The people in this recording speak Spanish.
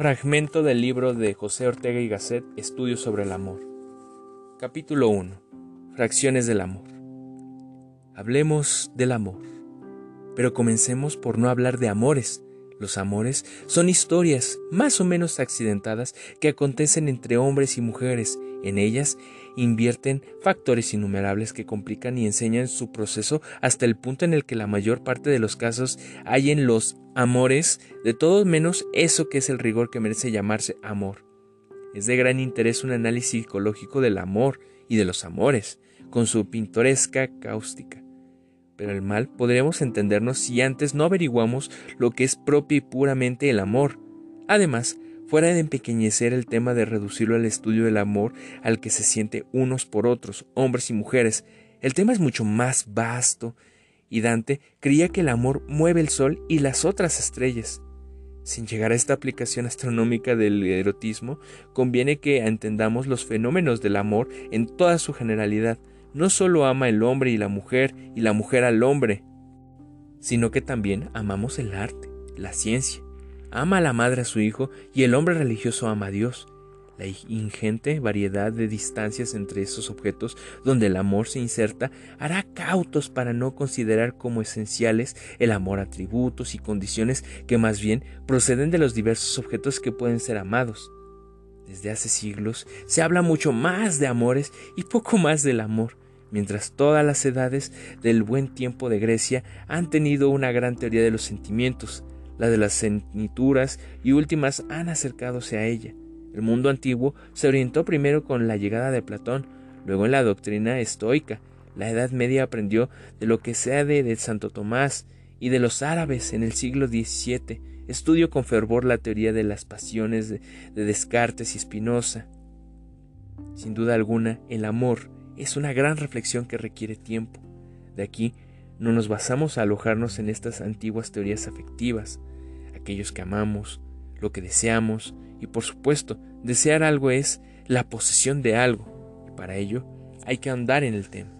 Fragmento del libro de José Ortega y Gasset, Estudios sobre el amor. Capítulo 1. Fracciones del amor. Hablemos del amor. Pero comencemos por no hablar de amores. Los amores son historias más o menos accidentadas que acontecen entre hombres y mujeres. En ellas invierten factores innumerables que complican y enseñan su proceso hasta el punto en el que la mayor parte de los casos hay en los amores de todos menos eso que es el rigor que merece llamarse amor. Es de gran interés un análisis psicológico del amor y de los amores, con su pintoresca cáustica. Pero el mal podremos entendernos si antes no averiguamos lo que es propio y puramente el amor. Además, fuera de empequeñecer el tema de reducirlo al estudio del amor al que se siente unos por otros, hombres y mujeres, el tema es mucho más vasto y Dante creía que el amor mueve el sol y las otras estrellas. Sin llegar a esta aplicación astronómica del erotismo, conviene que entendamos los fenómenos del amor en toda su generalidad. No solo ama el hombre y la mujer y la mujer al hombre, sino que también amamos el arte, la ciencia. Ama a la madre a su hijo y el hombre religioso ama a Dios. La ingente variedad de distancias entre esos objetos donde el amor se inserta hará cautos para no considerar como esenciales el amor atributos y condiciones que más bien proceden de los diversos objetos que pueden ser amados. Desde hace siglos se habla mucho más de amores y poco más del amor, mientras todas las edades del buen tiempo de Grecia han tenido una gran teoría de los sentimientos, la de las cenituras y últimas han acercadose a ella. El mundo antiguo se orientó primero con la llegada de Platón, luego en la doctrina estoica. La Edad Media aprendió de lo que se de Santo Tomás y de los árabes en el siglo XVII. Estudió con fervor la teoría de las pasiones de, de Descartes y Spinoza. Sin duda alguna, el amor es una gran reflexión que requiere tiempo. De aquí no nos basamos a alojarnos en estas antiguas teorías afectivas. Que amamos, lo que deseamos, y por supuesto, desear algo es la posesión de algo, y para ello hay que andar en el tema.